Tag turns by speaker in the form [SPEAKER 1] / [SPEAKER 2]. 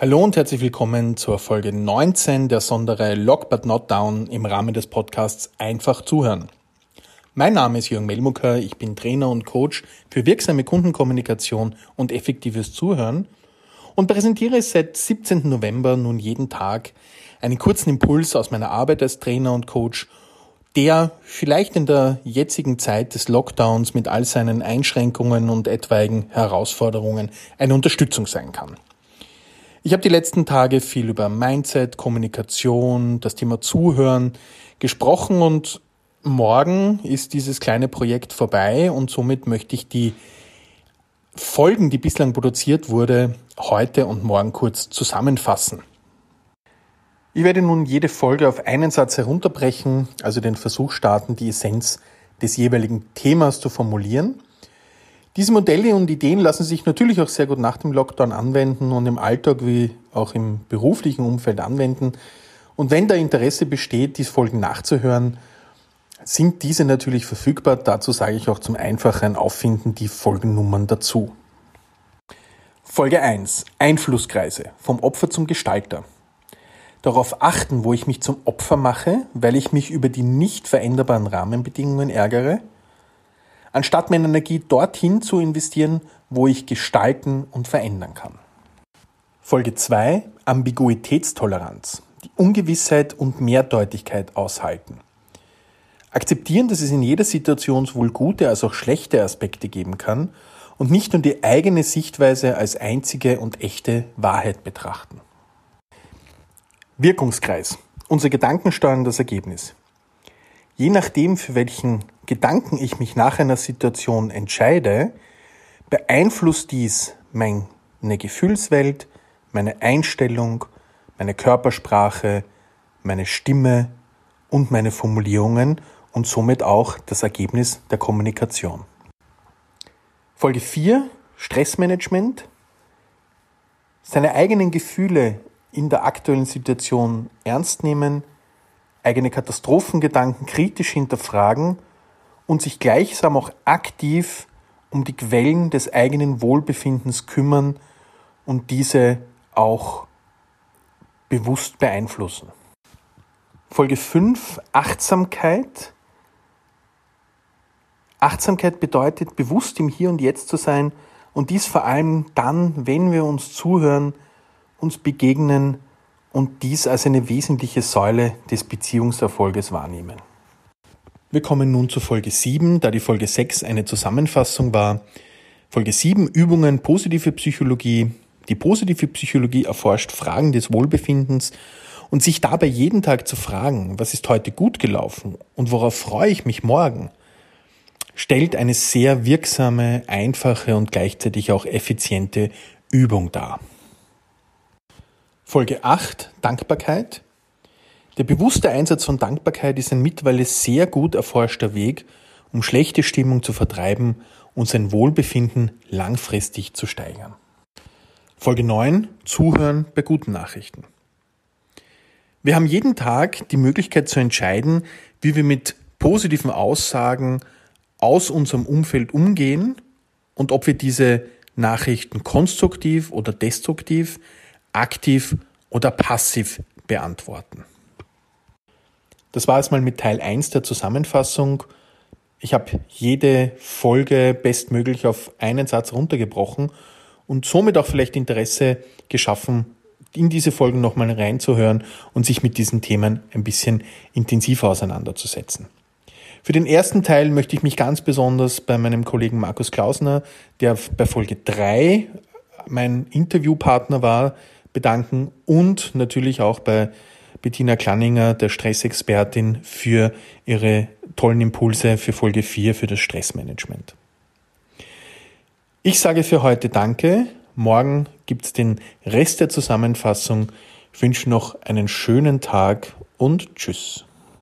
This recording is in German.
[SPEAKER 1] Hallo und herzlich willkommen zur Folge 19 der Sonderreihe Lock But Not Down im Rahmen des Podcasts Einfach zuhören. Mein Name ist Jürgen Melmucker, ich bin Trainer und Coach für wirksame Kundenkommunikation und effektives Zuhören und präsentiere seit 17. November nun jeden Tag einen kurzen Impuls aus meiner Arbeit als Trainer und Coach, der vielleicht in der jetzigen Zeit des Lockdowns mit all seinen Einschränkungen und etwaigen Herausforderungen eine Unterstützung sein kann. Ich habe die letzten Tage viel über Mindset, Kommunikation, das Thema Zuhören gesprochen und morgen ist dieses kleine Projekt vorbei und somit möchte ich die Folgen, die bislang produziert wurde, heute und morgen kurz zusammenfassen. Ich werde nun jede Folge auf einen Satz herunterbrechen, also den Versuch starten, die Essenz des jeweiligen Themas zu formulieren diese Modelle und Ideen lassen sich natürlich auch sehr gut nach dem Lockdown anwenden und im Alltag wie auch im beruflichen Umfeld anwenden. Und wenn da Interesse besteht, diese Folgen nachzuhören, sind diese natürlich verfügbar. Dazu sage ich auch zum einfachen Auffinden die Folgennummern dazu. Folge 1. Einflusskreise. Vom Opfer zum Gestalter. Darauf achten, wo ich mich zum Opfer mache, weil ich mich über die nicht veränderbaren Rahmenbedingungen ärgere – anstatt meine Energie dorthin zu investieren, wo ich gestalten und verändern kann. Folge 2 Ambiguitätstoleranz. Die Ungewissheit und Mehrdeutigkeit aushalten. Akzeptieren, dass es in jeder Situation sowohl gute als auch schlechte Aspekte geben kann und nicht nur die eigene Sichtweise als einzige und echte Wahrheit betrachten. Wirkungskreis. Unser Gedanken steuern das Ergebnis. Je nachdem, für welchen Gedanken ich mich nach einer Situation entscheide, beeinflusst dies meine Gefühlswelt, meine Einstellung, meine Körpersprache, meine Stimme und meine Formulierungen und somit auch das Ergebnis der Kommunikation. Folge 4 Stressmanagement. Seine eigenen Gefühle in der aktuellen Situation ernst nehmen, eigene Katastrophengedanken kritisch hinterfragen und sich gleichsam auch aktiv um die Quellen des eigenen Wohlbefindens kümmern und diese auch bewusst beeinflussen. Folge 5 Achtsamkeit. Achtsamkeit bedeutet, bewusst im Hier und Jetzt zu sein und dies vor allem dann, wenn wir uns zuhören, uns begegnen und dies als eine wesentliche Säule des Beziehungserfolges wahrnehmen. Wir kommen nun zu Folge 7, da die Folge 6 eine Zusammenfassung war. Folge 7 Übungen positive Psychologie. Die positive Psychologie erforscht Fragen des Wohlbefindens und sich dabei jeden Tag zu fragen, was ist heute gut gelaufen und worauf freue ich mich morgen, stellt eine sehr wirksame, einfache und gleichzeitig auch effiziente Übung dar. Folge 8 Dankbarkeit. Der bewusste Einsatz von Dankbarkeit ist ein mittlerweile sehr gut erforschter Weg, um schlechte Stimmung zu vertreiben und sein Wohlbefinden langfristig zu steigern. Folge 9. Zuhören bei guten Nachrichten. Wir haben jeden Tag die Möglichkeit zu entscheiden, wie wir mit positiven Aussagen aus unserem Umfeld umgehen und ob wir diese Nachrichten konstruktiv oder destruktiv, aktiv oder passiv beantworten. Das war es mal mit Teil 1 der Zusammenfassung. Ich habe jede Folge bestmöglich auf einen Satz runtergebrochen und somit auch vielleicht Interesse geschaffen, in diese Folgen nochmal reinzuhören und sich mit diesen Themen ein bisschen intensiver auseinanderzusetzen. Für den ersten Teil möchte ich mich ganz besonders bei meinem Kollegen Markus Klausner, der bei Folge 3 mein Interviewpartner war, bedanken und natürlich auch bei Bettina Klanninger, der Stressexpertin, für ihre tollen Impulse für Folge 4 für das Stressmanagement. Ich sage für heute Danke. Morgen gibt es den Rest der Zusammenfassung. Ich wünsche noch einen schönen Tag und Tschüss.